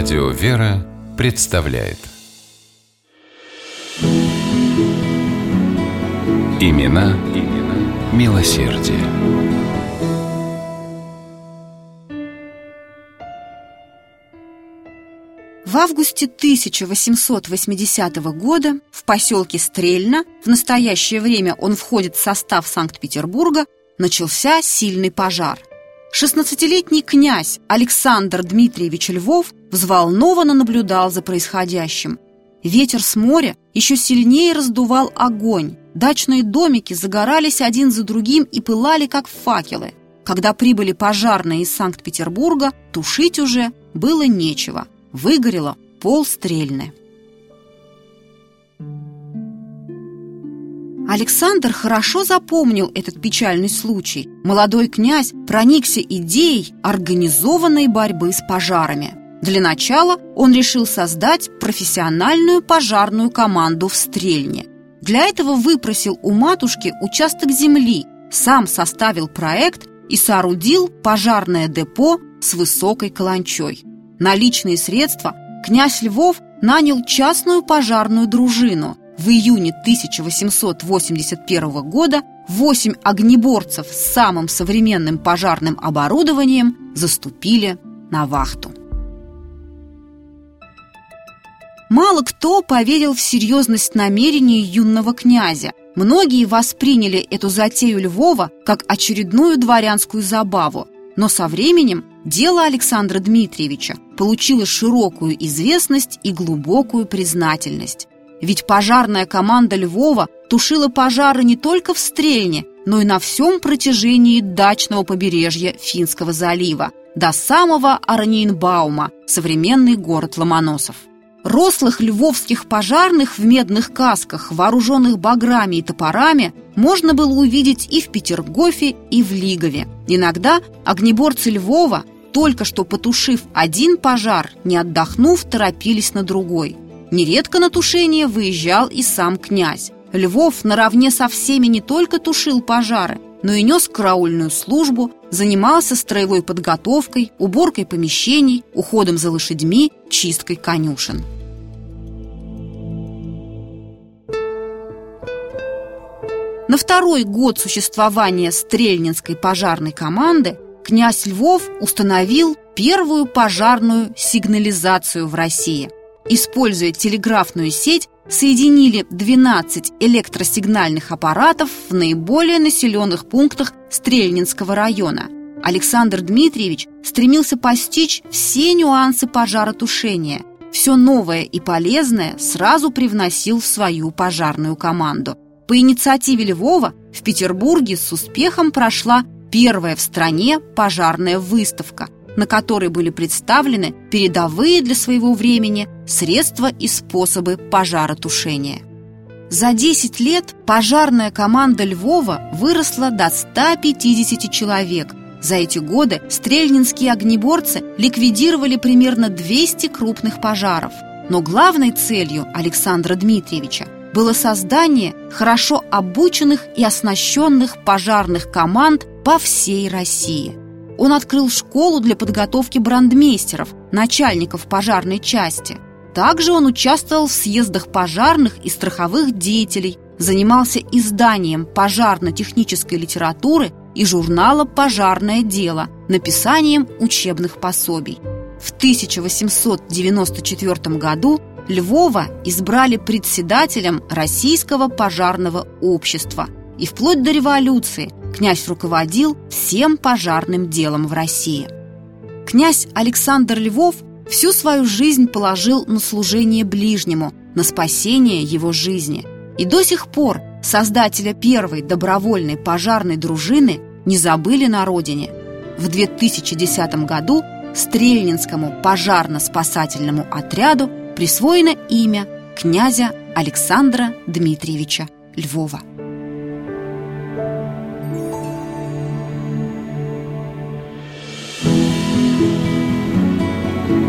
Радио «Вера» представляет Имена, имена милосердие. В августе 1880 года в поселке Стрельна, в настоящее время он входит в состав Санкт-Петербурга, начался сильный пожар. 16-летний князь Александр Дмитриевич Львов взволнованно наблюдал за происходящим. Ветер с моря еще сильнее раздувал огонь. Дачные домики загорались один за другим и пылали, как факелы. Когда прибыли пожарные из Санкт-Петербурга, тушить уже было нечего. Выгорело пол стрельны. Александр хорошо запомнил этот печальный случай. Молодой князь проникся идеей организованной борьбы с пожарами. Для начала он решил создать профессиональную пожарную команду в Стрельне. Для этого выпросил у матушки участок земли, сам составил проект и соорудил пожарное депо с высокой каланчой. На личные средства князь Львов нанял частную пожарную дружину – в июне 1881 года восемь огнеборцев с самым современным пожарным оборудованием заступили на вахту. Мало кто поверил в серьезность намерений юного князя. Многие восприняли эту затею Львова как очередную дворянскую забаву. Но со временем дело Александра Дмитриевича получило широкую известность и глубокую признательность. Ведь пожарная команда Львова тушила пожары не только в Стрельне, но и на всем протяжении дачного побережья Финского залива, до самого Арнейнбаума, современный город Ломоносов. Рослых львовских пожарных в медных касках, вооруженных баграми и топорами, можно было увидеть и в Петергофе, и в Лигове. Иногда огнеборцы Львова, только что потушив один пожар, не отдохнув, торопились на другой – Нередко на тушение выезжал и сам князь. Львов наравне со всеми не только тушил пожары, но и нес караульную службу, занимался строевой подготовкой, уборкой помещений, уходом за лошадьми, чисткой конюшен. На второй год существования Стрельнинской пожарной команды князь Львов установил первую пожарную сигнализацию в России – используя телеграфную сеть, соединили 12 электросигнальных аппаратов в наиболее населенных пунктах Стрельнинского района. Александр Дмитриевич стремился постичь все нюансы пожаротушения. Все новое и полезное сразу привносил в свою пожарную команду. По инициативе Львова в Петербурге с успехом прошла первая в стране пожарная выставка – на которой были представлены передовые для своего времени средства и способы пожаротушения. За 10 лет пожарная команда Львова выросла до 150 человек. За эти годы стрельнинские огнеборцы ликвидировали примерно 200 крупных пожаров. Но главной целью Александра Дмитриевича было создание хорошо обученных и оснащенных пожарных команд по всей России – он открыл школу для подготовки брандмейстеров, начальников пожарной части. Также он участвовал в съездах пожарных и страховых деятелей, занимался изданием пожарно-технической литературы и журнала «Пожарное дело», написанием учебных пособий. В 1894 году Львова избрали председателем Российского пожарного общества, и вплоть до революции князь руководил всем пожарным делом в России. Князь Александр Львов всю свою жизнь положил на служение ближнему, на спасение его жизни. И до сих пор создателя первой добровольной пожарной дружины не забыли на родине. В 2010 году Стрельнинскому пожарно-спасательному отряду присвоено имя князя Александра Дмитриевича Львова.